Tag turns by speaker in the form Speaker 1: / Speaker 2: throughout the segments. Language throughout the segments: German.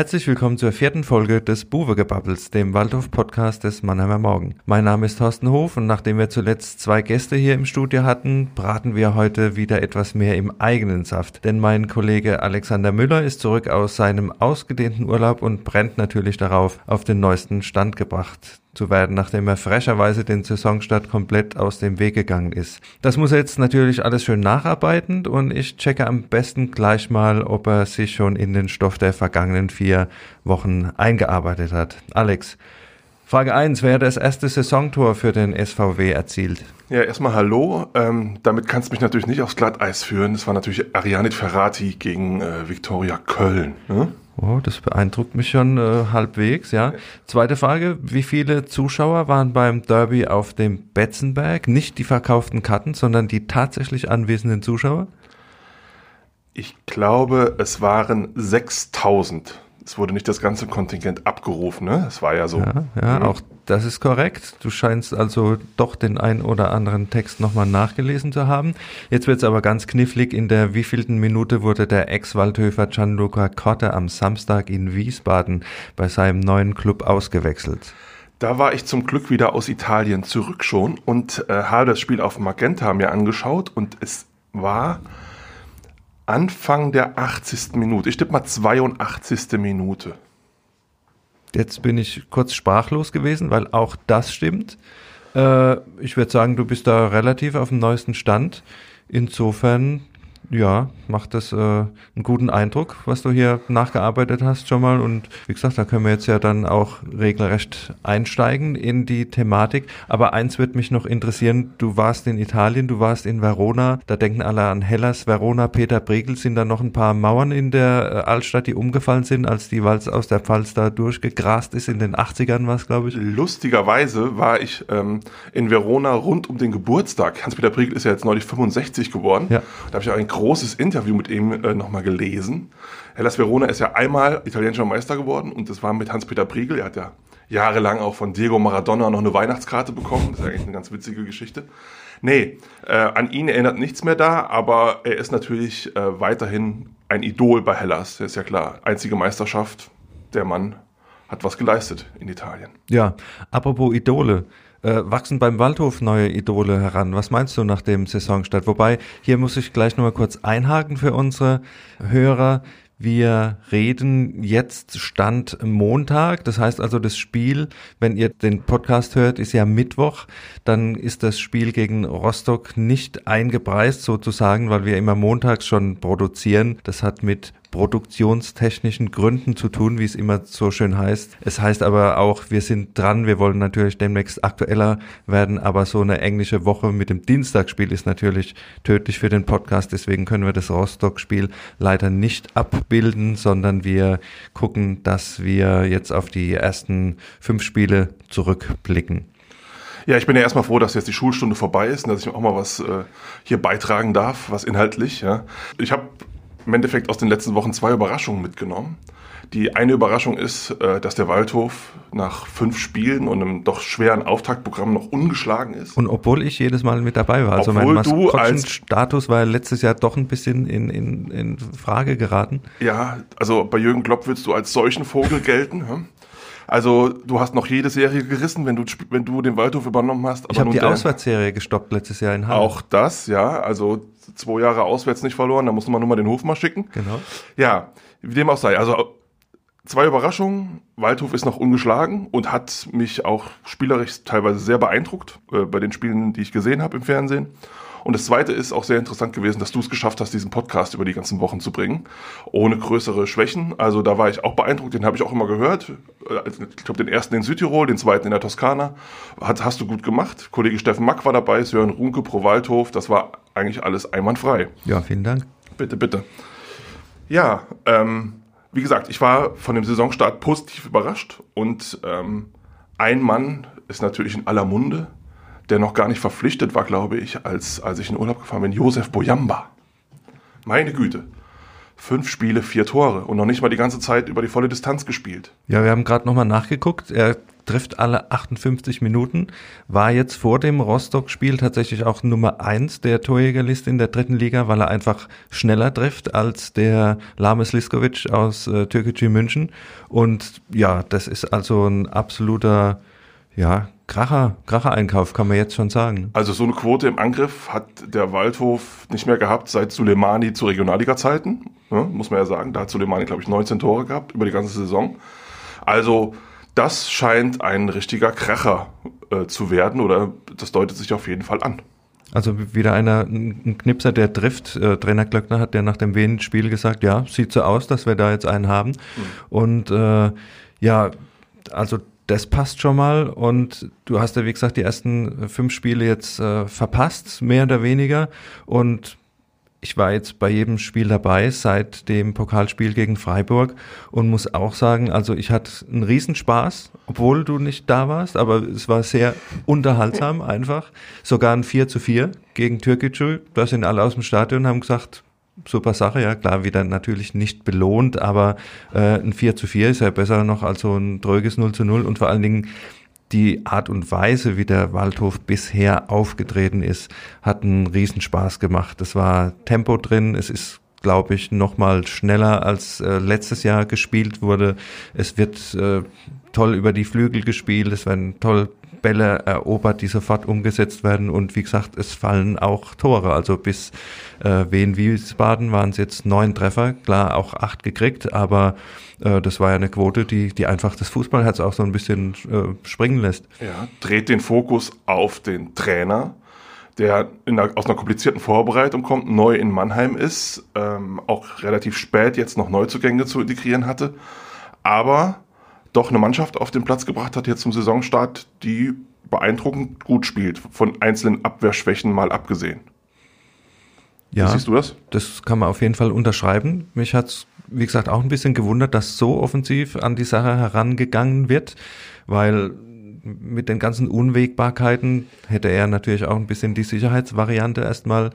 Speaker 1: Herzlich willkommen zur vierten Folge des Buwegebabbels, dem Waldhof-Podcast des Mannheimer Morgen. Mein Name ist Thorsten Hof und nachdem wir zuletzt zwei Gäste hier im Studio hatten, braten wir heute wieder etwas mehr im eigenen Saft. Denn mein Kollege Alexander Müller ist zurück aus seinem ausgedehnten Urlaub und brennt natürlich darauf, auf den neuesten Stand gebracht zu werden, nachdem er frecherweise den Saisonstart komplett aus dem Weg gegangen ist. Das muss er jetzt natürlich alles schön nacharbeiten und ich checke am besten gleich mal, ob er sich schon in den Stoff der vergangenen vier Wochen eingearbeitet hat. Alex, Frage 1, wer hat das erste Saisontor für den SVW erzielt?
Speaker 2: Ja, erstmal hallo. Ähm, damit kannst du mich natürlich nicht aufs Glatteis führen. Das war natürlich Arianit Ferrati gegen äh, Viktoria Köln. Ne?
Speaker 1: Oh, das beeindruckt mich schon äh, halbwegs, ja. Zweite Frage, wie viele Zuschauer waren beim Derby auf dem Betzenberg? Nicht die verkauften Karten, sondern die tatsächlich anwesenden Zuschauer?
Speaker 2: Ich glaube, es waren 6000 es wurde nicht das ganze Kontingent abgerufen, ne? Es war ja so.
Speaker 1: Ja, ja auch das ist korrekt. Du scheinst also doch den ein oder anderen Text nochmal nachgelesen zu haben. Jetzt wird es aber ganz knifflig. In der wievielten Minute wurde der Ex-Waldhöfer Gianluca Cotta am Samstag in Wiesbaden bei seinem neuen Club ausgewechselt?
Speaker 2: Da war ich zum Glück wieder aus Italien zurück schon und äh, habe das Spiel auf Magenta mir angeschaut und es war Anfang der 80. Minute. Ich tippe mal 82. Minute.
Speaker 1: Jetzt bin ich kurz sprachlos gewesen, weil auch das stimmt. Äh, ich würde sagen, du bist da relativ auf dem neuesten Stand. Insofern ja, macht das äh, einen guten Eindruck, was du hier nachgearbeitet hast schon mal. Und wie gesagt, da können wir jetzt ja dann auch regelrecht einsteigen in die Thematik. Aber eins wird mich noch interessieren, du warst in Italien, du warst in Verona, da denken alle an Hellas, Verona, Peter Bregel. Sind da noch ein paar Mauern in der äh, Altstadt, die umgefallen sind, als die Walz aus der Pfalz da durchgegrast ist? In den 80ern war es, glaube ich.
Speaker 2: Lustigerweise war ich ähm, in Verona rund um den Geburtstag. Hans-Peter Bregel ist ja jetzt neulich 65 geworden. Ja. Da habe ich auch ein großes Interview mit ihm äh, nochmal gelesen. Hellas Verona ist ja einmal italienischer Meister geworden und das war mit Hans-Peter Priegel. Er hat ja jahrelang auch von Diego Maradona noch eine Weihnachtskarte bekommen. Das ist eigentlich eine ganz witzige Geschichte. Nee, äh, an ihn erinnert nichts mehr da, aber er ist natürlich äh, weiterhin ein Idol bei Hellas. Das ist ja klar. Einzige Meisterschaft. Der Mann hat was geleistet in Italien.
Speaker 1: Ja, apropos Idole. Äh, wachsen beim Waldhof neue Idole heran? Was meinst du nach dem Saisonstart? Wobei, hier muss ich gleich nochmal kurz einhaken für unsere Hörer. Wir reden jetzt Stand Montag. Das heißt also, das Spiel, wenn ihr den Podcast hört, ist ja Mittwoch. Dann ist das Spiel gegen Rostock nicht eingepreist sozusagen, weil wir immer montags schon produzieren. Das hat mit produktionstechnischen Gründen zu tun, wie es immer so schön heißt. Es heißt aber auch, wir sind dran, wir wollen natürlich demnächst aktueller werden, aber so eine englische Woche mit dem Dienstagsspiel ist natürlich tödlich für den Podcast, deswegen können wir das Rostock-Spiel leider nicht abbilden, sondern wir gucken, dass wir jetzt auf die ersten fünf Spiele zurückblicken.
Speaker 2: Ja, ich bin ja erstmal froh, dass jetzt die Schulstunde vorbei ist und dass ich auch mal was äh, hier beitragen darf, was inhaltlich. Ja. Ich habe im Endeffekt aus den letzten Wochen zwei Überraschungen mitgenommen. Die eine Überraschung ist, äh, dass der Waldhof nach fünf Spielen und einem doch schweren Auftaktprogramm noch ungeschlagen ist.
Speaker 1: Und obwohl ich jedes Mal mit dabei war. Also obwohl mein Maskottchen-Status war letztes Jahr doch ein bisschen in, in, in Frage geraten.
Speaker 2: Ja, also bei Jürgen Klopp würdest du als solchen Vogel gelten. Hm? Also du hast noch jede Serie gerissen, wenn du, wenn du den Waldhof übernommen hast.
Speaker 1: ich habe die Auswärtsserie gestoppt letztes Jahr in
Speaker 2: Halle. Auch das, ja. Also zwei Jahre auswärts nicht verloren, da muss man nur mal den Hof mal schicken.
Speaker 1: Genau.
Speaker 2: Ja, wie dem auch sei. Also zwei Überraschungen. Waldhof ist noch ungeschlagen und hat mich auch spielerisch teilweise sehr beeindruckt äh, bei den Spielen, die ich gesehen habe im Fernsehen. Und das Zweite ist auch sehr interessant gewesen, dass du es geschafft hast, diesen Podcast über die ganzen Wochen zu bringen, ohne größere Schwächen. Also da war ich auch beeindruckt, den habe ich auch immer gehört. Äh, ich glaube, den ersten in Südtirol, den zweiten in der Toskana. Hat, hast du gut gemacht. Kollege Steffen Mack war dabei, Sören Runke pro Waldhof. Das war eigentlich alles einwandfrei.
Speaker 1: Ja, vielen Dank.
Speaker 2: Bitte, bitte. Ja, ähm, wie gesagt, ich war von dem Saisonstart positiv überrascht und ähm, ein Mann ist natürlich in aller Munde der noch gar nicht verpflichtet war, glaube ich, als, als ich in Urlaub gefahren bin, Josef Boyamba. Meine Güte. Fünf Spiele, vier Tore und noch nicht mal die ganze Zeit über die volle Distanz gespielt.
Speaker 1: Ja, wir haben gerade nochmal nachgeguckt. Er trifft alle 58 Minuten, war jetzt vor dem Rostock-Spiel tatsächlich auch Nummer eins der Torjägerliste in der dritten Liga, weil er einfach schneller trifft als der Lames Liskovic aus äh, Türkgücü München. Und ja, das ist also ein absoluter, ja, Kracher, Kracher-Einkauf, kann man jetzt schon sagen.
Speaker 2: Also so eine Quote im Angriff hat der Waldhof nicht mehr gehabt seit Suleimani zu Regionalliga-Zeiten, ne, muss man ja sagen. Da hat Suleimani, glaube ich, 19 Tore gehabt über die ganze Saison. Also das scheint ein richtiger Kracher äh, zu werden oder das deutet sich auf jeden Fall an.
Speaker 1: Also wieder einer, ein Knipser, der trifft. Äh, Trainer Glöckner hat ja nach dem Wien-Spiel gesagt, ja, sieht so aus, dass wir da jetzt einen haben. Mhm. Und äh, ja, also das passt schon mal. Und du hast ja, wie gesagt, die ersten fünf Spiele jetzt äh, verpasst, mehr oder weniger. Und ich war jetzt bei jedem Spiel dabei seit dem Pokalspiel gegen Freiburg und muss auch sagen, also ich hatte einen Riesenspaß, obwohl du nicht da warst, aber es war sehr unterhaltsam einfach. Sogar ein 4 zu 4 gegen Türkgücü. Da sind alle aus dem Stadion und haben gesagt, super Sache, ja klar, wieder natürlich nicht belohnt, aber äh, ein 4 zu 4 ist ja besser noch als so ein dröges 0 zu 0 und vor allen Dingen die Art und Weise, wie der Waldhof bisher aufgetreten ist, hat einen Riesenspaß gemacht. Es war Tempo drin, es ist glaube ich, noch mal schneller als äh, letztes Jahr gespielt wurde. Es wird äh, toll über die Flügel gespielt, es werden toll Bälle erobert, die sofort umgesetzt werden und wie gesagt, es fallen auch Tore. Also bis äh, Wien Wiesbaden waren es jetzt neun Treffer, klar auch acht gekriegt, aber äh, das war ja eine Quote, die, die einfach das Fußballherz auch so ein bisschen äh, springen lässt.
Speaker 2: Ja, dreht den Fokus auf den Trainer, der einer, aus einer komplizierten Vorbereitung kommt, neu in Mannheim ist, ähm, auch relativ spät jetzt noch Neuzugänge zu integrieren hatte, aber doch eine Mannschaft auf den Platz gebracht hat jetzt zum Saisonstart, die beeindruckend gut spielt, von einzelnen Abwehrschwächen mal abgesehen.
Speaker 1: Ja, Wie siehst du das? Das kann man auf jeden Fall unterschreiben. Mich hat's wie gesagt, auch ein bisschen gewundert, dass so offensiv an die Sache herangegangen wird, weil mit den ganzen Unwägbarkeiten hätte er natürlich auch ein bisschen die Sicherheitsvariante erstmal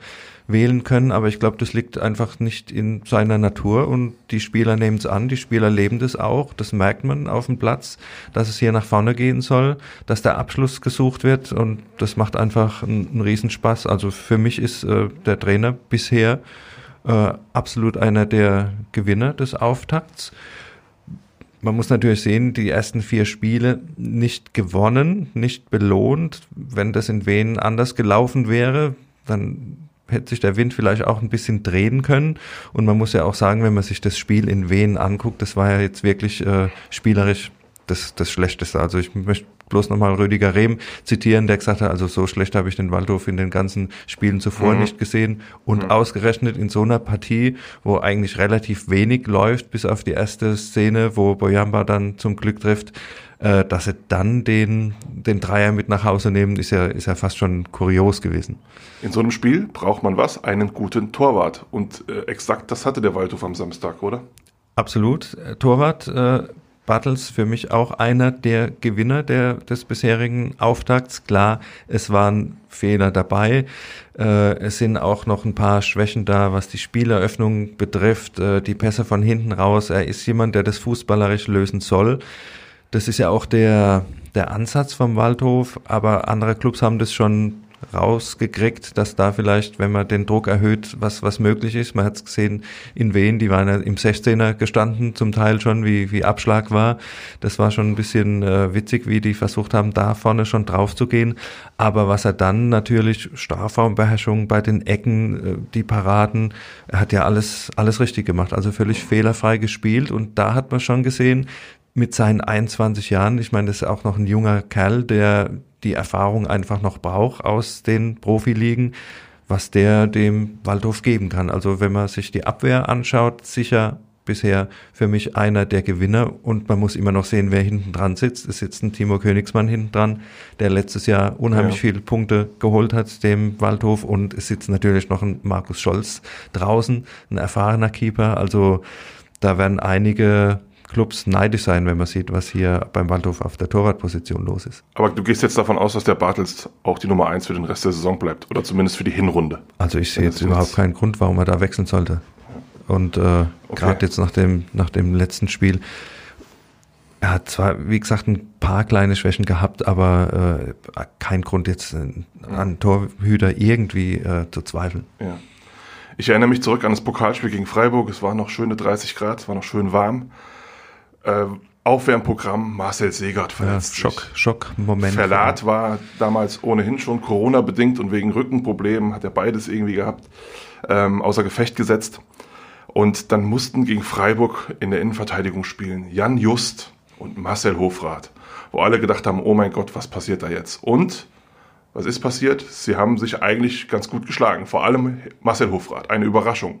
Speaker 1: wählen können, aber ich glaube, das liegt einfach nicht in seiner Natur und die Spieler nehmen es an, die Spieler leben das auch, das merkt man auf dem Platz, dass es hier nach vorne gehen soll, dass der Abschluss gesucht wird und das macht einfach einen, einen Riesenspaß. Also für mich ist äh, der Trainer bisher äh, absolut einer der Gewinner des Auftakts man muss natürlich sehen, die ersten vier Spiele nicht gewonnen, nicht belohnt. Wenn das in Wien anders gelaufen wäre, dann hätte sich der Wind vielleicht auch ein bisschen drehen können. Und man muss ja auch sagen, wenn man sich das Spiel in Wien anguckt, das war ja jetzt wirklich äh, spielerisch das, das Schlechteste. Also ich möchte bloß nochmal Rüdiger Rehm zitieren, der gesagt hat, also so schlecht habe ich den Waldhof in den ganzen Spielen zuvor mhm. nicht gesehen. Und mhm. ausgerechnet in so einer Partie, wo eigentlich relativ wenig läuft, bis auf die erste Szene, wo Boyamba dann zum Glück trifft, äh, dass sie dann den, den Dreier mit nach Hause nehmen, ist ja, ist ja fast schon kurios gewesen.
Speaker 2: In so einem Spiel braucht man was? Einen guten Torwart. Und äh, exakt das hatte der Waldhof am Samstag, oder?
Speaker 1: Absolut. Äh, Torwart äh, Battles für mich auch einer der Gewinner der, des bisherigen Auftakts. Klar, es waren Fehler dabei. Äh, es sind auch noch ein paar Schwächen da, was die Spieleröffnung betrifft, äh, die Pässe von hinten raus. Er ist jemand, der das fußballerisch lösen soll. Das ist ja auch der, der Ansatz vom Waldhof, aber andere Clubs haben das schon rausgekriegt, dass da vielleicht, wenn man den Druck erhöht, was, was möglich ist. Man hat es gesehen in Wien, die waren ja im 16er gestanden, zum Teil schon, wie, wie Abschlag war. Das war schon ein bisschen äh, witzig, wie die versucht haben, da vorne schon drauf zu gehen. Aber was er dann natürlich, Strafraumbeherrschung bei den Ecken, äh, die Paraden, er hat ja alles, alles richtig gemacht, also völlig fehlerfrei gespielt. Und da hat man schon gesehen, mit seinen 21 Jahren, ich meine, das ist auch noch ein junger Kerl, der die Erfahrung einfach noch braucht aus den Profiligen, was der dem Waldhof geben kann. Also wenn man sich die Abwehr anschaut, sicher bisher für mich einer der Gewinner und man muss immer noch sehen, wer hinten dran sitzt. Es sitzt ein Timo Königsmann hinten dran, der letztes Jahr unheimlich ja. viele Punkte geholt hat, dem Waldhof und es sitzt natürlich noch ein Markus Scholz draußen, ein erfahrener Keeper. Also da werden einige Clubs neidisch sein, wenn man sieht, was hier beim Waldhof auf der Torwartposition los ist.
Speaker 2: Aber du gehst jetzt davon aus, dass der Bartels auch die Nummer eins für den Rest der Saison bleibt oder zumindest für die Hinrunde.
Speaker 1: Also ich sehe jetzt überhaupt keinen Grund, warum er da wechseln sollte. Und äh, okay. gerade jetzt nach dem, nach dem letzten Spiel, er hat zwar, wie gesagt, ein paar kleine Schwächen gehabt, aber äh, kein Grund jetzt äh, an Torhüter irgendwie äh, zu zweifeln.
Speaker 2: Ja. Ich erinnere mich zurück an das Pokalspiel gegen Freiburg. Es war noch schöne 30 Grad, es war noch schön warm. Äh, Aufwärmprogramm Marcel Segert
Speaker 1: verletzt. Ja, Schock, Schock, Moment.
Speaker 2: Verlat war damals ohnehin schon Corona-bedingt und wegen Rückenproblemen hat er beides irgendwie gehabt, ähm, außer Gefecht gesetzt. Und dann mussten gegen Freiburg in der Innenverteidigung spielen Jan Just und Marcel Hofrath, wo alle gedacht haben, oh mein Gott, was passiert da jetzt? Und was ist passiert? Sie haben sich eigentlich ganz gut geschlagen, vor allem Marcel Hofrath, eine Überraschung.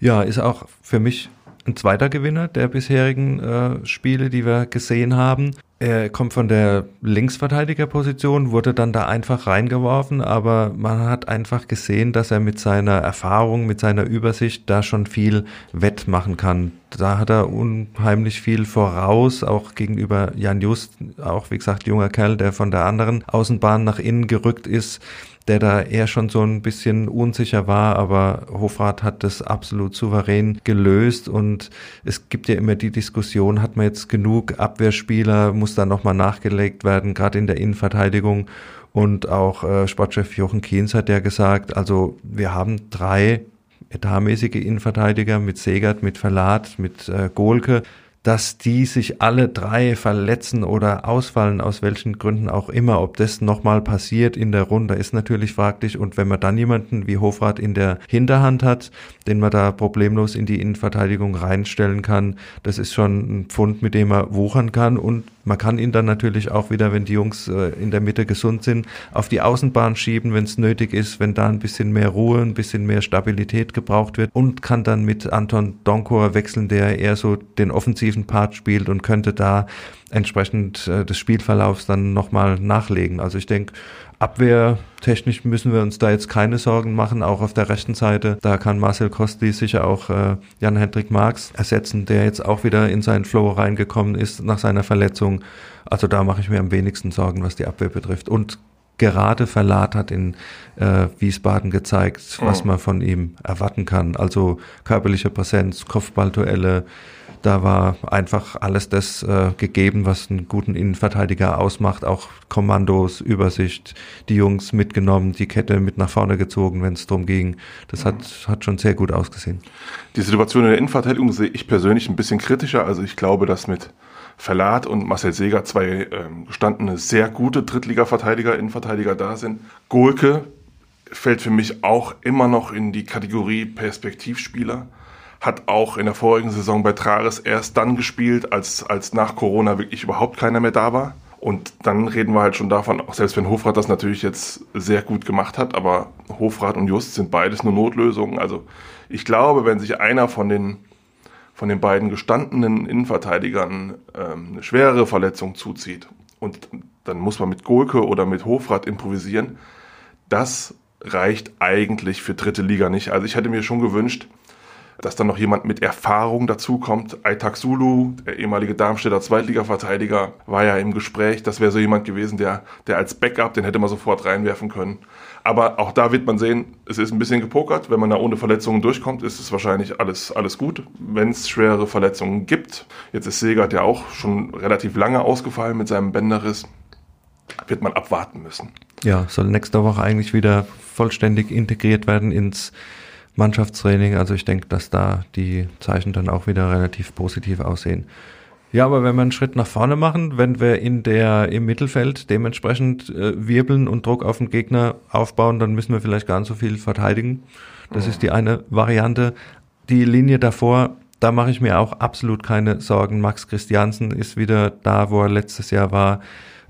Speaker 1: Ja, ist auch für mich ein zweiter Gewinner der bisherigen äh, Spiele, die wir gesehen haben. Er kommt von der Linksverteidigerposition, wurde dann da einfach reingeworfen, aber man hat einfach gesehen, dass er mit seiner Erfahrung, mit seiner Übersicht da schon viel wettmachen kann. Da hat er unheimlich viel voraus, auch gegenüber Jan Just, auch wie gesagt, junger Kerl, der von der anderen Außenbahn nach innen gerückt ist der da eher schon so ein bisschen unsicher war, aber Hofrat hat das absolut souverän gelöst und es gibt ja immer die Diskussion, hat man jetzt genug Abwehrspieler, muss da nochmal nachgelegt werden, gerade in der Innenverteidigung. Und auch äh, Sportchef Jochen Kienz hat ja gesagt, also wir haben drei etatmäßige Innenverteidiger mit Segert, mit Verlat, mit äh, Golke dass die sich alle drei verletzen oder ausfallen, aus welchen Gründen auch immer. Ob das nochmal passiert in der Runde, ist natürlich fraglich. Und wenn man dann jemanden wie Hofrat in der Hinterhand hat, den man da problemlos in die Innenverteidigung reinstellen kann, das ist schon ein Pfund, mit dem man wuchern kann. Und man kann ihn dann natürlich auch wieder, wenn die Jungs äh, in der Mitte gesund sind, auf die Außenbahn schieben, wenn es nötig ist, wenn da ein bisschen mehr Ruhe, ein bisschen mehr Stabilität gebraucht wird und kann dann mit Anton Donkor wechseln, der eher so den offensiven Part spielt und könnte da entsprechend äh, des Spielverlaufs dann nochmal nachlegen. Also ich denke, abwehrtechnisch müssen wir uns da jetzt keine Sorgen machen, auch auf der rechten Seite. Da kann Marcel Kosti sicher auch äh, Jan-Hendrik Marx ersetzen, der jetzt auch wieder in seinen Flow reingekommen ist nach seiner Verletzung. Also da mache ich mir am wenigsten Sorgen, was die Abwehr betrifft. Und gerade Verlat hat in äh, Wiesbaden gezeigt, was mhm. man von ihm erwarten kann. Also körperliche Präsenz, Kopfballduelle, da war einfach alles das äh, gegeben, was einen guten Innenverteidiger ausmacht. Auch Kommandos, Übersicht, die Jungs mitgenommen, die Kette mit nach vorne gezogen, wenn es darum ging. Das hat, hat schon sehr gut ausgesehen.
Speaker 2: Die Situation in der Innenverteidigung sehe ich persönlich ein bisschen kritischer. Also ich glaube, dass mit Verlat und Marcel Seger zwei ähm, gestandene, sehr gute Drittliga-Verteidiger, Innenverteidiger da sind. Golke fällt für mich auch immer noch in die Kategorie Perspektivspieler hat auch in der vorigen Saison bei Trares erst dann gespielt, als, als nach Corona wirklich überhaupt keiner mehr da war. Und dann reden wir halt schon davon, auch selbst wenn Hofrat das natürlich jetzt sehr gut gemacht hat, aber Hofrat und Just sind beides nur Notlösungen. Also ich glaube, wenn sich einer von den, von den beiden gestandenen Innenverteidigern ähm, eine schwerere Verletzung zuzieht und dann muss man mit Golke oder mit Hofrat improvisieren, das reicht eigentlich für dritte Liga nicht. Also ich hätte mir schon gewünscht, dass dann noch jemand mit Erfahrung dazukommt. Aitak Sulu, der ehemalige Darmstädter Zweitliga-Verteidiger, war ja im Gespräch. Das wäre so jemand gewesen, der, der als Backup, den hätte man sofort reinwerfen können. Aber auch da wird man sehen, es ist ein bisschen gepokert. Wenn man da ohne Verletzungen durchkommt, ist es wahrscheinlich alles, alles gut. Wenn es schwere Verletzungen gibt, jetzt ist Segert ja auch schon relativ lange ausgefallen mit seinem Bänderriss, wird man abwarten müssen.
Speaker 1: Ja, soll nächste Woche eigentlich wieder vollständig integriert werden ins Mannschaftstraining. Also ich denke, dass da die Zeichen dann auch wieder relativ positiv aussehen. Ja, aber wenn wir einen Schritt nach vorne machen, wenn wir in der im Mittelfeld dementsprechend äh, wirbeln und Druck auf den Gegner aufbauen, dann müssen wir vielleicht gar nicht so viel verteidigen. Das ist die eine Variante. Die Linie davor, da mache ich mir auch absolut keine Sorgen. Max Christiansen ist wieder da, wo er letztes Jahr war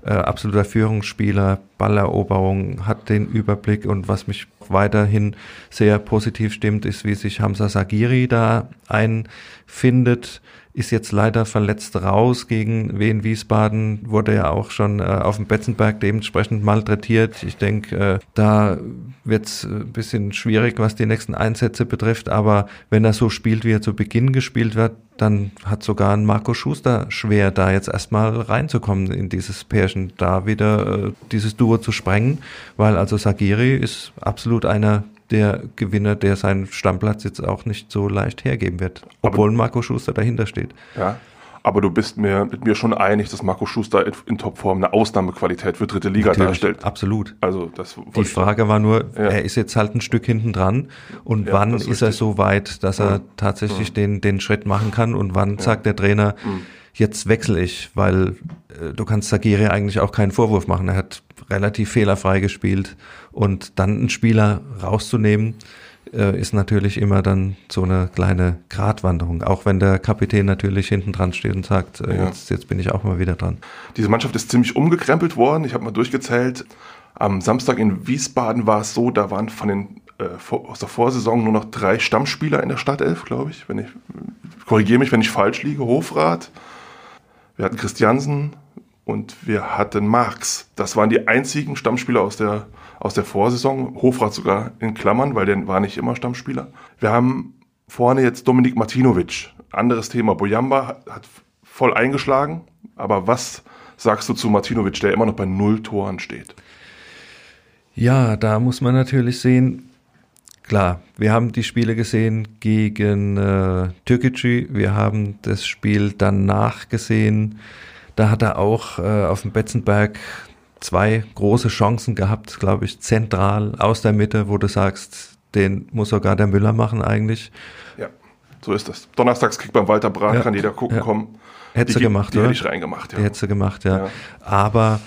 Speaker 1: äh, absoluter Führungsspieler, Balleroberung, hat den Überblick und was mich weiterhin sehr positiv stimmt, ist, wie sich Hamza Sagiri da einfindet. Ist jetzt leider verletzt raus gegen Wien Wiesbaden, wurde ja auch schon äh, auf dem Betzenberg dementsprechend malträtiert. Ich denke, äh, da wird es ein bisschen schwierig, was die nächsten Einsätze betrifft, aber wenn er so spielt, wie er zu Beginn gespielt wird, dann hat sogar ein Marco Schuster schwer, da jetzt erstmal reinzukommen in dieses Pärchen, da wieder äh, dieses Duo zu sprengen, weil also Sagiri ist absolut einer der Gewinner, der seinen Stammplatz jetzt auch nicht so leicht hergeben wird, obwohl aber, Marco Schuster dahinter steht.
Speaker 2: Ja, aber du bist mir mit mir schon einig, dass Marco Schuster in, in Topform eine Ausnahmequalität für dritte Liga Natürlich, darstellt.
Speaker 1: Absolut.
Speaker 2: Also das
Speaker 1: Die Frage war nur, ja. er ist jetzt halt ein Stück hinten dran und ja, wann ist, ist er so weit, dass er tatsächlich ja. den, den Schritt machen kann und wann sagt der Trainer, mhm. Jetzt wechsle ich, weil äh, du kannst Sagiri eigentlich auch keinen Vorwurf machen. Er hat relativ fehlerfrei gespielt und dann einen Spieler rauszunehmen, äh, ist natürlich immer dann so eine kleine Gratwanderung, auch wenn der Kapitän natürlich hinten dran steht und sagt, äh, ja. jetzt, jetzt bin ich auch mal wieder dran.
Speaker 2: Diese Mannschaft ist ziemlich umgekrempelt worden. Ich habe mal durchgezählt. Am Samstag in Wiesbaden war es so, da waren von den äh, aus der Vorsaison nur noch drei Stammspieler in der Stadtelf, glaube ich. Wenn ich korrigiere mich, wenn ich falsch liege. Hofrat, wir hatten Christiansen und wir hatten Marx. Das waren die einzigen Stammspieler aus der aus der Vorsaison. Hofrat sogar in Klammern, weil der war nicht immer Stammspieler. Wir haben vorne jetzt Dominik Martinovic. Anderes Thema. Bojamba hat voll eingeschlagen. Aber was sagst du zu Martinovic, der immer noch bei null Toren steht?
Speaker 1: Ja, da muss man natürlich sehen, klar, wir haben die Spiele gesehen gegen äh, Türkgücü, wir haben das Spiel danach gesehen, da hat er auch äh, auf dem Betzenberg zwei große Chancen gehabt, glaube ich, zentral aus der Mitte, wo du sagst, den muss sogar der Müller machen eigentlich.
Speaker 2: Ja, so ist das. Donnerstagskick beim Walter Brach, ja, kann jeder gucken ja. kommen.
Speaker 1: Hätte gemacht,
Speaker 2: die
Speaker 1: oder?
Speaker 2: hätte ich reingemacht,
Speaker 1: ja. Hätte gemacht, ja. ja. Aber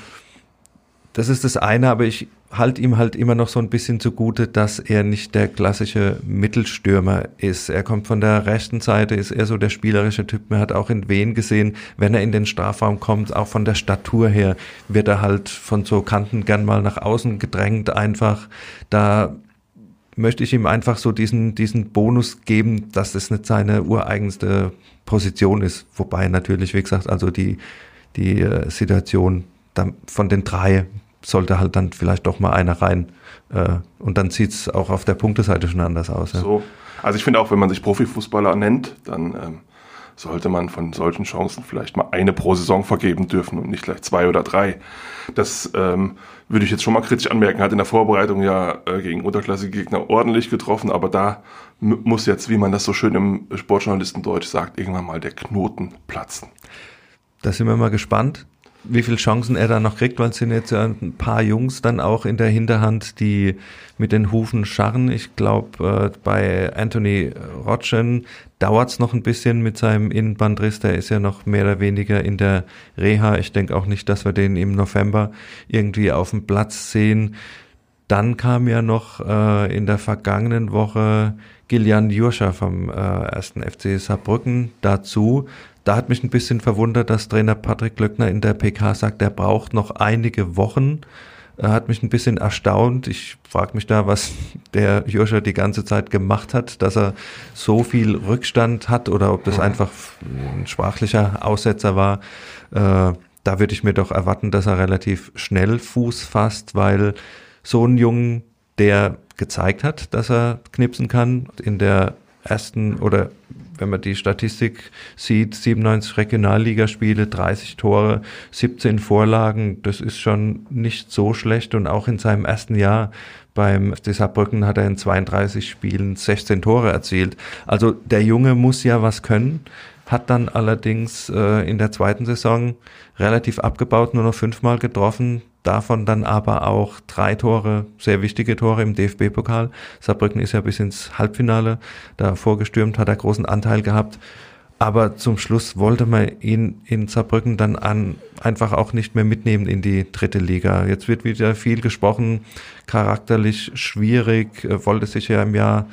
Speaker 1: das ist das eine, aber ich halte ihm halt immer noch so ein bisschen zugute, dass er nicht der klassische Mittelstürmer ist. Er kommt von der rechten Seite, ist eher so der spielerische Typ. Man hat auch in Wien gesehen, wenn er in den Strafraum kommt, auch von der Statur her, wird er halt von so Kanten gern mal nach außen gedrängt einfach. Da möchte ich ihm einfach so diesen, diesen Bonus geben, dass es nicht seine ureigenste Position ist. Wobei natürlich, wie gesagt, also die, die äh, Situation von den drei sollte halt dann vielleicht doch mal einer rein. Äh, und dann sieht es auch auf der Punkteseite schon anders aus.
Speaker 2: Ja. So. Also ich finde auch, wenn man sich Profifußballer nennt, dann ähm, sollte man von solchen Chancen vielleicht mal eine pro Saison vergeben dürfen und nicht gleich zwei oder drei. Das ähm, würde ich jetzt schon mal kritisch anmerken. Hat in der Vorbereitung ja äh, gegen unterklassige Gegner ordentlich getroffen, aber da muss jetzt, wie man das so schön im Sportjournalistendeutsch sagt, irgendwann mal der Knoten platzen.
Speaker 1: Da sind wir mal gespannt wie viele Chancen er da noch kriegt, weil es sind jetzt ja ein paar Jungs dann auch in der Hinterhand, die mit den Hufen scharren. Ich glaube, äh, bei Anthony Rotschen dauert es noch ein bisschen mit seinem Innenbandriss. Der ist ja noch mehr oder weniger in der Reha. Ich denke auch nicht, dass wir den im November irgendwie auf dem Platz sehen. Dann kam ja noch äh, in der vergangenen Woche Gillian Jurscha vom äh, ersten FC Saarbrücken dazu. Da hat mich ein bisschen verwundert, dass Trainer Patrick Glöckner in der PK sagt, er braucht noch einige Wochen. Er hat mich ein bisschen erstaunt. Ich frage mich da, was der Joscha die ganze Zeit gemacht hat, dass er so viel Rückstand hat oder ob das einfach ein sprachlicher Aussetzer war. Äh, da würde ich mir doch erwarten, dass er relativ schnell Fuß fasst, weil so ein Jungen, der gezeigt hat, dass er knipsen kann, in der ersten oder wenn man die Statistik sieht, 97 Regionalligaspiele, 30 Tore, 17 Vorlagen, das ist schon nicht so schlecht und auch in seinem ersten Jahr beim FC Saarbrücken hat er in 32 Spielen 16 Tore erzielt. Also der Junge muss ja was können, hat dann allerdings äh, in der zweiten Saison relativ abgebaut, nur noch fünfmal getroffen, davon dann aber auch drei Tore, sehr wichtige Tore im DFB-Pokal. Saarbrücken ist ja bis ins Halbfinale da vorgestürmt, hat er großen Anteil gehabt. Aber zum Schluss wollte man ihn in Saarbrücken dann an, einfach auch nicht mehr mitnehmen in die dritte Liga. Jetzt wird wieder viel gesprochen, charakterlich schwierig, wollte sich ja im Jahr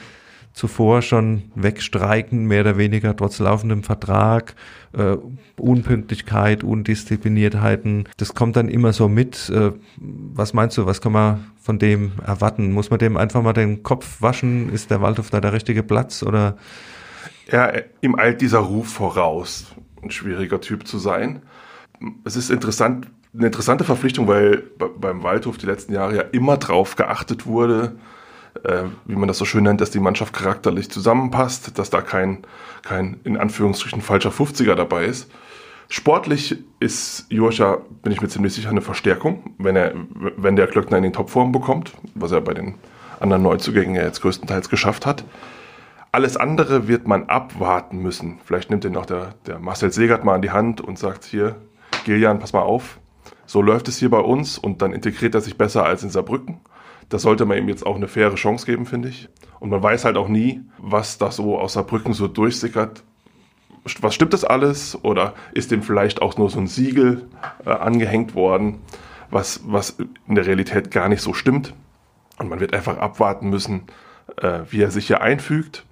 Speaker 1: zuvor schon wegstreiken, mehr oder weniger trotz laufendem Vertrag, äh, Unpünktlichkeit, Undiszipliniertheiten. Das kommt dann immer so mit. Äh, was meinst du, was kann man von dem erwarten? Muss man dem einfach mal den Kopf waschen? Ist der Waldhof da der richtige Platz oder?
Speaker 2: Ja, ihm eilt dieser Ruf voraus, ein schwieriger Typ zu sein. Es ist interessant, eine interessante Verpflichtung, weil beim Waldhof die letzten Jahre ja immer drauf geachtet wurde, äh, wie man das so schön nennt, dass die Mannschaft charakterlich zusammenpasst, dass da kein, kein in Anführungsstrichen falscher 50er dabei ist. Sportlich ist Joscha, bin ich mir ziemlich sicher, eine Verstärkung, wenn er, wenn der Klöckner in den Topform bekommt, was er bei den anderen Neuzugängen ja jetzt größtenteils geschafft hat. Alles andere wird man abwarten müssen. Vielleicht nimmt ihn auch der, der Marcel Segert mal an die Hand und sagt hier, Gillian, pass mal auf, so läuft es hier bei uns und dann integriert er sich besser als in Saarbrücken. Das sollte man ihm jetzt auch eine faire Chance geben, finde ich. Und man weiß halt auch nie, was da so aus Saarbrücken so durchsickert. Was stimmt das alles? Oder ist dem vielleicht auch nur so ein Siegel äh, angehängt worden, was, was in der Realität gar nicht so stimmt? Und man wird einfach abwarten müssen, äh, wie er sich hier einfügt.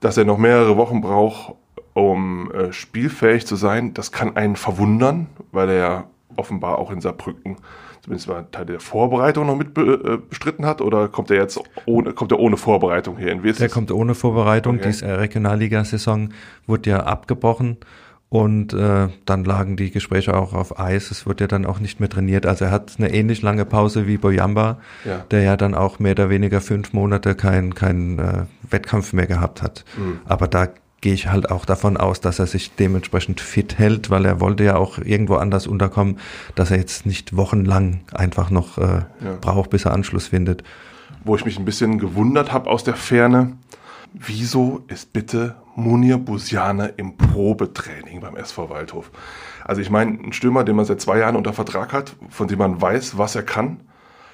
Speaker 2: Dass er noch mehrere Wochen braucht, um äh, spielfähig zu sein, das kann einen verwundern, weil er ja offenbar auch in Saarbrücken zumindest mal Teil der Vorbereitung noch mit äh, bestritten hat oder kommt er jetzt ohne, kommt er ohne Vorbereitung hier in Wiss?
Speaker 1: Der kommt ohne Vorbereitung. Okay. Die Regionalliga-Saison wurde ja abgebrochen und äh, dann lagen die Gespräche auch auf Eis. Es wird ja dann auch nicht mehr trainiert. Also er hat eine ähnlich lange Pause wie Boyamba, ja. der ja dann auch mehr oder weniger fünf Monate keinen kein, äh, Wettkampf mehr gehabt hat. Mhm. Aber da gehe ich halt auch davon aus, dass er sich dementsprechend fit hält, weil er wollte ja auch irgendwo anders unterkommen, dass er jetzt nicht wochenlang einfach noch äh, ja. braucht, bis er Anschluss findet.
Speaker 2: Wo ich mich ein bisschen gewundert habe aus der Ferne, wieso ist bitte Munir Busiane im Probetraining beim SV Waldhof? Also ich meine, ein Stürmer, den man seit zwei Jahren unter Vertrag hat, von dem man weiß, was er kann,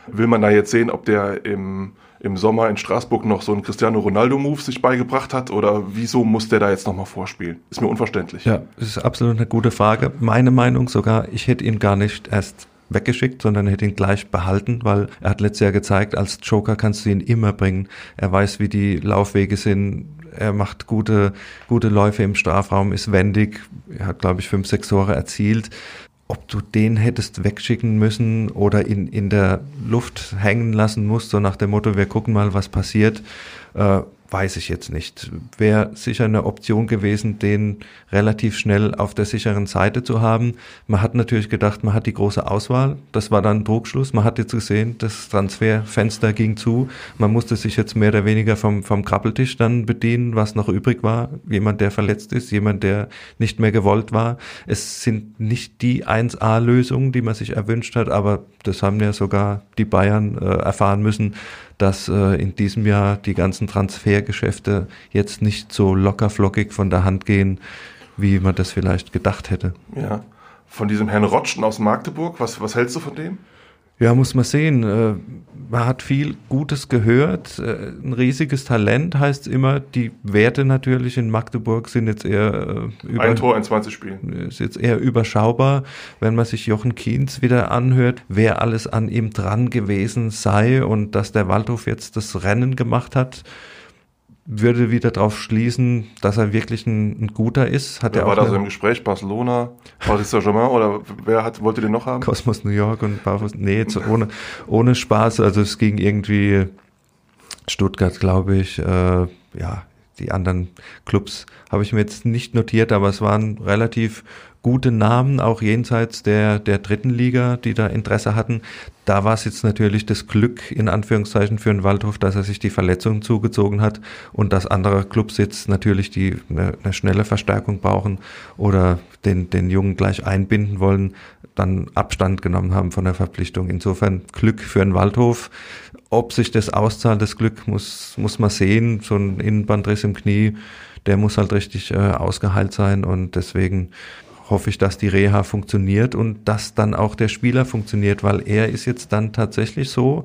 Speaker 2: will man da jetzt sehen, ob der im im Sommer in Straßburg noch so einen Cristiano Ronaldo-Move sich beigebracht hat? Oder wieso muss der da jetzt nochmal vorspielen? Ist mir unverständlich.
Speaker 1: Ja, das ist absolut eine gute Frage. Meine Meinung sogar, ich hätte ihn gar nicht erst weggeschickt, sondern hätte ihn gleich behalten, weil er hat letztes Jahr gezeigt, als Joker kannst du ihn immer bringen. Er weiß, wie die Laufwege sind. Er macht gute, gute Läufe im Strafraum, ist wendig. Er hat, glaube ich, fünf, sechs Tore erzielt ob du den hättest wegschicken müssen oder in, in der Luft hängen lassen musst, so nach dem Motto, wir gucken mal, was passiert. Äh, weiß ich jetzt nicht. Wäre sicher eine Option gewesen, den relativ schnell auf der sicheren Seite zu haben. Man hat natürlich gedacht, man hat die große Auswahl. Das war dann Trugschluss. Man hat jetzt gesehen, das Transferfenster ging zu. Man musste sich jetzt mehr oder weniger vom, vom Krabbeltisch dann bedienen, was noch übrig war. Jemand, der verletzt ist, jemand, der nicht mehr gewollt war. Es sind nicht die 1A-Lösungen, die man sich erwünscht hat, aber das haben ja sogar die Bayern äh, erfahren müssen, dass äh, in diesem Jahr die ganzen Transfergeschäfte jetzt nicht so lockerflockig von der Hand gehen, wie man das vielleicht gedacht hätte.
Speaker 2: Ja. Von diesem Herrn Rotschen aus Magdeburg, was, was hältst du von dem?
Speaker 1: Ja, muss man sehen. Äh, man hat viel Gutes gehört. Äh, ein riesiges Talent heißt immer, die Werte natürlich in Magdeburg sind jetzt eher
Speaker 2: äh, über, ein Tor in 20 Spielen.
Speaker 1: Ist jetzt eher überschaubar, wenn man sich Jochen Kienz wieder anhört, wer alles an ihm dran gewesen sei und dass der Waldhof jetzt das Rennen gemacht hat würde wieder darauf schließen, dass er wirklich ein, ein guter ist.
Speaker 2: Hat wer er war da so im Gespräch? Barcelona, Paris Saint-Germain oder wer hat, wollte den noch haben?
Speaker 1: Cosmos New York und Barfus. Nee, jetzt ohne, ohne Spaß. Also es ging irgendwie Stuttgart, glaube ich. Äh, ja, die anderen Clubs habe ich mir jetzt nicht notiert, aber es waren relativ gute Namen, auch jenseits der, der dritten Liga, die da Interesse hatten. Da war es jetzt natürlich das Glück, in Anführungszeichen, für den Waldhof, dass er sich die Verletzung zugezogen hat und dass andere Clubs jetzt natürlich die eine, eine schnelle Verstärkung brauchen oder den, den Jungen gleich einbinden wollen, dann Abstand genommen haben von der Verpflichtung. Insofern Glück für den Waldhof. Ob sich das auszahlt, das Glück, muss, muss man sehen. So ein Innenbandriss im Knie, der muss halt richtig äh, ausgeheilt sein und deswegen hoffe ich, dass die Reha funktioniert und dass dann auch der Spieler funktioniert, weil er ist jetzt dann tatsächlich so,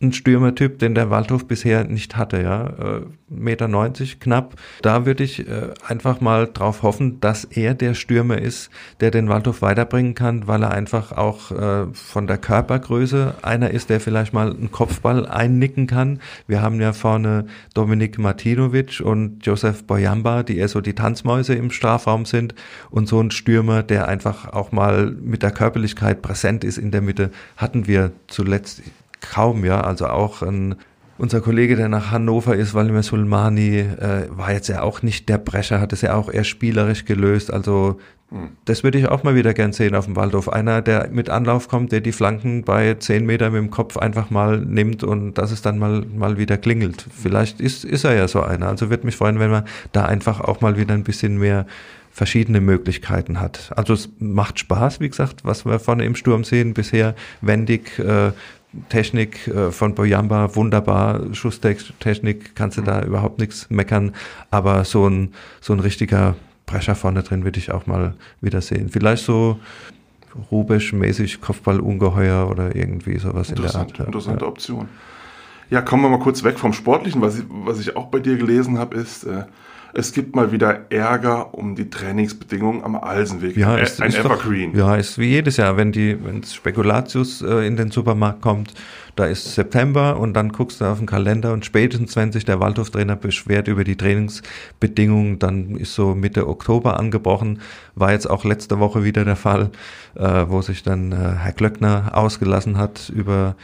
Speaker 1: ein Stürmertyp, den der Waldhof bisher nicht hatte, ja. Äh, Meter 90 knapp. Da würde ich äh, einfach mal drauf hoffen, dass er der Stürmer ist, der den Waldhof weiterbringen kann, weil er einfach auch äh, von der Körpergröße einer ist, der vielleicht mal einen Kopfball einnicken kann. Wir haben ja vorne Dominik Martinovic und Josef Boyamba, die eher so die Tanzmäuse im Strafraum sind und so ein Stürmer, der einfach auch mal mit der Körperlichkeit präsent ist in der Mitte, hatten wir zuletzt kaum, ja. Also auch ein, unser Kollege, der nach Hannover ist, Valimir Sulmani, äh, war jetzt ja auch nicht der Brecher, hat es ja auch eher spielerisch gelöst. Also hm. das würde ich auch mal wieder gern sehen auf dem Waldhof. Einer, der mit Anlauf kommt, der die Flanken bei zehn Meter mit dem Kopf einfach mal nimmt und dass es dann mal, mal wieder klingelt. Vielleicht ist, ist er ja so einer. Also würde mich freuen, wenn man da einfach auch mal wieder ein bisschen mehr verschiedene Möglichkeiten hat. Also es macht Spaß, wie gesagt, was wir vorne im Sturm sehen, bisher wendig, äh, Technik äh, von Boyamba, wunderbar, Schusstechnik, kannst du da überhaupt nichts meckern, aber so ein, so ein richtiger Brecher vorne drin würde ich auch mal wieder sehen. Vielleicht so Rubesch-mäßig Kopfballungeheuer oder irgendwie sowas in der Art.
Speaker 2: Interessante ja. Option. Ja, kommen wir mal kurz weg vom Sportlichen. Was ich, was ich auch bei dir gelesen habe, ist, äh, es gibt mal wieder Ärger um die Trainingsbedingungen am Alsenweg.
Speaker 1: Ja, ist, ein ist Evergreen. Doch, ja, ist wie jedes Jahr, wenn die, wenn Spekulatius äh, in den Supermarkt kommt, da ist September und dann guckst du auf den Kalender und spätestens wenn sich der Waldhoftrainer beschwert über die Trainingsbedingungen, dann ist so Mitte Oktober angebrochen. War jetzt auch letzte Woche wieder der Fall, äh, wo sich dann äh, Herr Glöckner ausgelassen hat über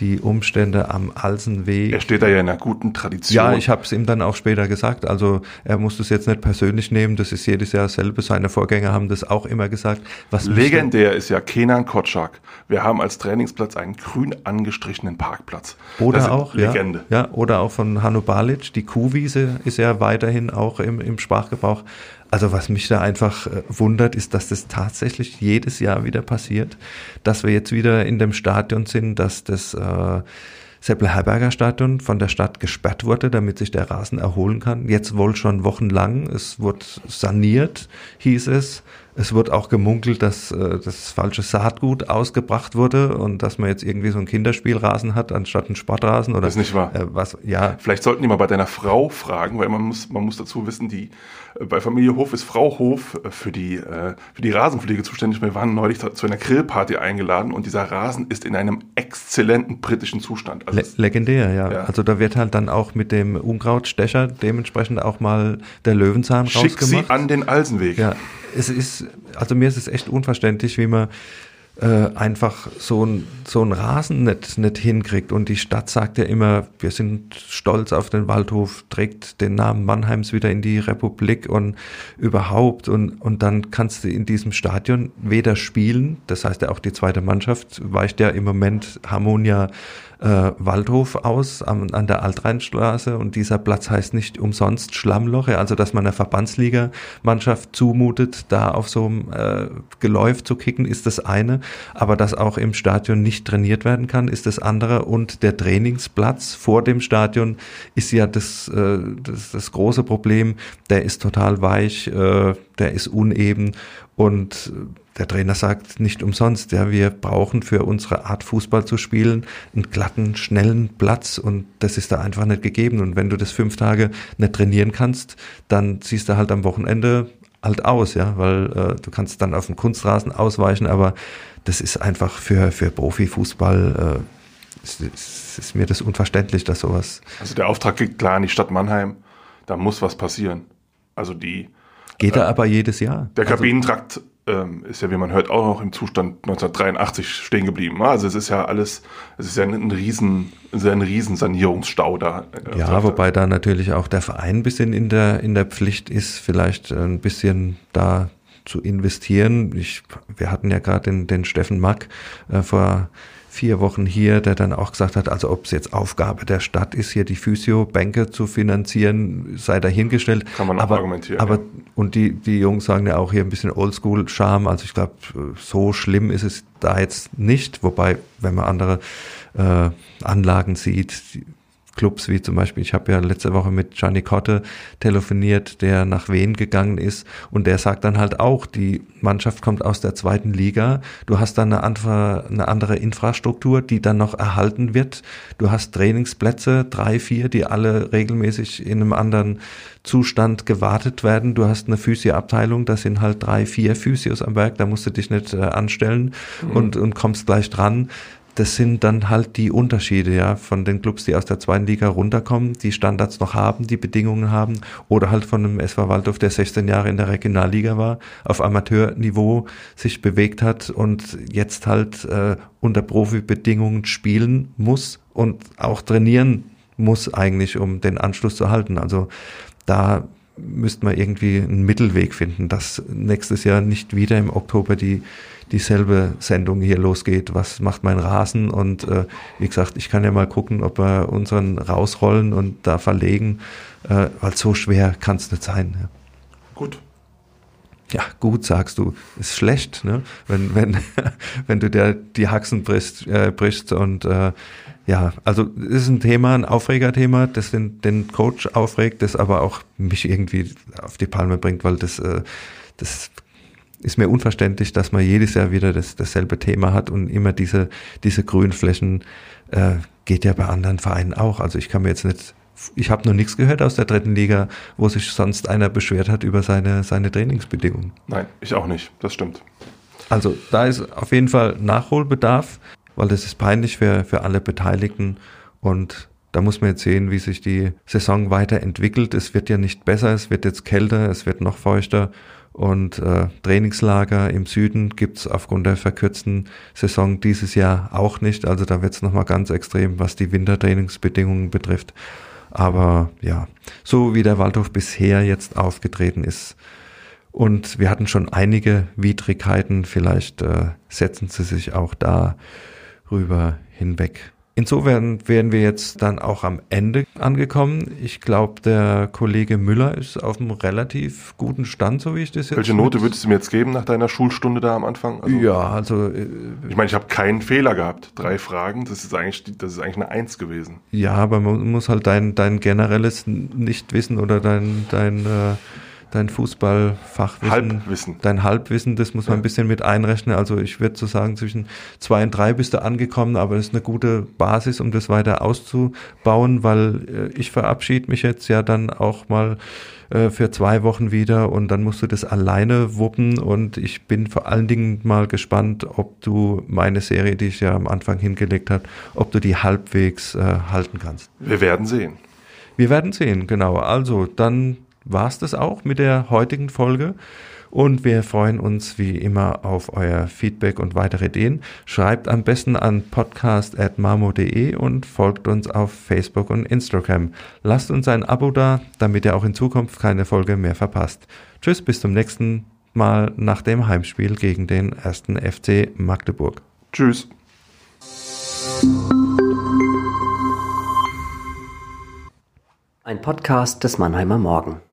Speaker 1: die Umstände am Alsenweg.
Speaker 2: Er steht da ja in einer guten Tradition.
Speaker 1: Ja, ich habe es ihm dann auch später gesagt. Also er muss das jetzt nicht persönlich nehmen, das ist jedes Jahr dasselbe. Seine Vorgänger haben das auch immer gesagt.
Speaker 2: Was Legendär ist ja Kenan Kotschak. Wir haben als Trainingsplatz einen grün angestrichenen Parkplatz.
Speaker 1: Oder auch, Legende. Ja, ja, oder auch von Hanno Balic, die Kuhwiese ist ja weiterhin auch im, im Sprachgebrauch. Also was mich da einfach äh, wundert, ist, dass das tatsächlich jedes Jahr wieder passiert, dass wir jetzt wieder in dem Stadion sind, dass das äh, Seppel-Herberger Stadion von der Stadt gesperrt wurde, damit sich der Rasen erholen kann. Jetzt wohl schon wochenlang. Es wurde saniert, hieß es. Es wird auch gemunkelt, dass äh, das falsche Saatgut ausgebracht wurde und dass man jetzt irgendwie so ein Kinderspielrasen hat anstatt einen Sportrasen oder
Speaker 2: das ist nicht wahr.
Speaker 1: Äh, was ja.
Speaker 2: Vielleicht sollten die mal bei deiner Frau fragen, weil man muss man muss dazu wissen, die äh, bei Familie Hof ist Frau Hof äh, für die äh, für die Rasenpflege zuständig. Wir waren neulich zu einer Grillparty eingeladen und dieser Rasen ist in einem exzellenten britischen Zustand.
Speaker 1: Also Le legendär, ja. ja. Also da wird halt dann auch mit dem Unkrautstecher dementsprechend auch mal der Löwenzahn
Speaker 2: Schick rausgemacht. sie an den Alsenweg.
Speaker 1: Ja, es ist, also mir ist es echt unverständlich, wie man äh, einfach so ein, so ein Rasen nicht, nicht hinkriegt. Und die Stadt sagt ja immer, wir sind stolz auf den Waldhof, trägt den Namen Mannheims wieder in die Republik und überhaupt. Und, und dann kannst du in diesem Stadion weder spielen, das heißt ja auch die zweite Mannschaft weicht ja im Moment Harmonia äh, Waldhof aus am, an der Altrheinstraße und dieser Platz heißt nicht umsonst Schlammloche, also dass man einer Verbandsliga-Mannschaft zumutet, da auf so einem äh, Geläuf zu kicken, ist das eine, aber dass auch im Stadion nicht trainiert werden kann, ist das andere. Und der Trainingsplatz vor dem Stadion ist ja das, äh, das, das große Problem, der ist total weich, äh, der ist uneben und der Trainer sagt nicht umsonst, ja, wir brauchen für unsere Art Fußball zu spielen einen glatten, schnellen Platz und das ist da einfach nicht gegeben. Und wenn du das fünf Tage nicht trainieren kannst, dann siehst du halt am Wochenende halt aus, ja, weil äh, du kannst dann auf dem Kunstrasen ausweichen, aber das ist einfach für, für Profifußball, äh, ist, ist, ist mir das unverständlich, dass sowas.
Speaker 2: Also der Auftrag geht klar an die Stadt Mannheim, da muss was passieren. Also die.
Speaker 1: Geht er aber jedes Jahr.
Speaker 2: Der also Kabinentrakt ähm, ist ja, wie man hört, auch noch im Zustand 1983 stehen geblieben. Also es ist ja alles, es ist ja ein riesen, ein riesen Sanierungsstau da.
Speaker 1: Äh, ja, wobei da natürlich auch der Verein ein bisschen in der, in der Pflicht ist, vielleicht ein bisschen da zu investieren. Ich, wir hatten ja gerade den, den Steffen Mack äh, vor vier Wochen hier, der dann auch gesagt hat, also ob es jetzt Aufgabe der Stadt ist, hier die Physio-Bänke zu finanzieren, sei dahingestellt.
Speaker 2: Kann man auch
Speaker 1: aber,
Speaker 2: argumentieren.
Speaker 1: Aber, ja. und die, die Jungs sagen ja auch hier ein bisschen Oldschool-Charme. Also ich glaube, so schlimm ist es da jetzt nicht. Wobei, wenn man andere äh, Anlagen sieht, Clubs wie zum Beispiel, ich habe ja letzte Woche mit Gianni Cotte telefoniert, der nach Wien gegangen ist. Und der sagt dann halt auch, die Mannschaft kommt aus der zweiten Liga, du hast dann eine andere, eine andere Infrastruktur, die dann noch erhalten wird, du hast Trainingsplätze, drei, vier, die alle regelmäßig in einem anderen Zustand gewartet werden, du hast eine Physio-Abteilung, da sind halt drei, vier Physios am Werk, da musst du dich nicht äh, anstellen mhm. und, und kommst gleich dran das sind dann halt die Unterschiede, ja, von den Clubs, die aus der zweiten Liga runterkommen, die Standards noch haben, die Bedingungen haben, oder halt von einem SV Waldorf, der 16 Jahre in der Regionalliga war, auf Amateurniveau sich bewegt hat und jetzt halt äh, unter Profibedingungen spielen muss und auch trainieren muss eigentlich, um den Anschluss zu halten. Also da müsste man irgendwie einen Mittelweg finden, dass nächstes Jahr nicht wieder im Oktober die dieselbe Sendung hier losgeht. Was macht mein Rasen? Und äh, wie gesagt, ich kann ja mal gucken, ob wir unseren rausrollen und da verlegen, äh, weil so schwer kann es nicht sein. Ja.
Speaker 2: Gut.
Speaker 1: ja, gut, sagst du, ist schlecht, ne? wenn, wenn, wenn du dir die Haxen brichst, äh, brichst und äh, ja, also es ist ein Thema, ein Aufregerthema, das den, den Coach aufregt, das aber auch mich irgendwie auf die Palme bringt, weil das, äh, das ist mir unverständlich, dass man jedes Jahr wieder das, dasselbe Thema hat und immer diese, diese Grünflächen äh, geht ja bei anderen Vereinen auch. Also ich kann mir jetzt nicht ich habe noch nichts gehört aus der dritten Liga, wo sich sonst einer beschwert hat über seine, seine Trainingsbedingungen.
Speaker 2: Nein, ich auch nicht. Das stimmt.
Speaker 1: Also da ist auf jeden Fall Nachholbedarf, weil das ist peinlich für, für alle Beteiligten und da muss man jetzt sehen, wie sich die Saison weiterentwickelt. Es wird ja nicht besser, es wird jetzt kälter, es wird noch feuchter und äh, Trainingslager im Süden gibt's aufgrund der verkürzten Saison dieses Jahr auch nicht. Also da wird's es nochmal ganz extrem, was die Wintertrainingsbedingungen betrifft. Aber ja, so wie der Waldhof bisher jetzt aufgetreten ist, und wir hatten schon einige Widrigkeiten, vielleicht äh, setzen sie sich auch da rüber hinweg. Insofern wären wir jetzt dann auch am Ende angekommen. Ich glaube, der Kollege Müller ist auf einem relativ guten Stand, so wie ich das
Speaker 2: jetzt. Welche Note würdest du mir jetzt geben nach deiner Schulstunde da am Anfang?
Speaker 1: Also, ja, also. Äh,
Speaker 2: ich meine, ich habe keinen Fehler gehabt. Drei Fragen, das ist eigentlich, das ist eigentlich eine Eins gewesen.
Speaker 1: Ja, aber man muss halt dein, dein generelles Nichtwissen oder dein, dein äh, dein Fußballfachwissen,
Speaker 2: Halbwissen.
Speaker 1: dein Halbwissen, das muss man ein bisschen mit einrechnen. Also ich würde so sagen, zwischen zwei und drei bist du angekommen, aber das ist eine gute Basis, um das weiter auszubauen, weil äh, ich verabschiede mich jetzt ja dann auch mal äh, für zwei Wochen wieder und dann musst du das alleine wuppen und ich bin vor allen Dingen mal gespannt, ob du meine Serie, die ich ja am Anfang hingelegt habe, ob du die halbwegs äh, halten kannst.
Speaker 2: Wir werden sehen.
Speaker 1: Wir werden sehen, genau. Also dann war es das auch mit der heutigen Folge. Und wir freuen uns wie immer auf euer Feedback und weitere Ideen. Schreibt am besten an podcast.marmo.de und folgt uns auf Facebook und Instagram. Lasst uns ein Abo da, damit ihr auch in Zukunft keine Folge mehr verpasst. Tschüss, bis zum nächsten Mal nach dem Heimspiel gegen den ersten FC Magdeburg.
Speaker 2: Tschüss.
Speaker 3: Ein Podcast des Mannheimer Morgen.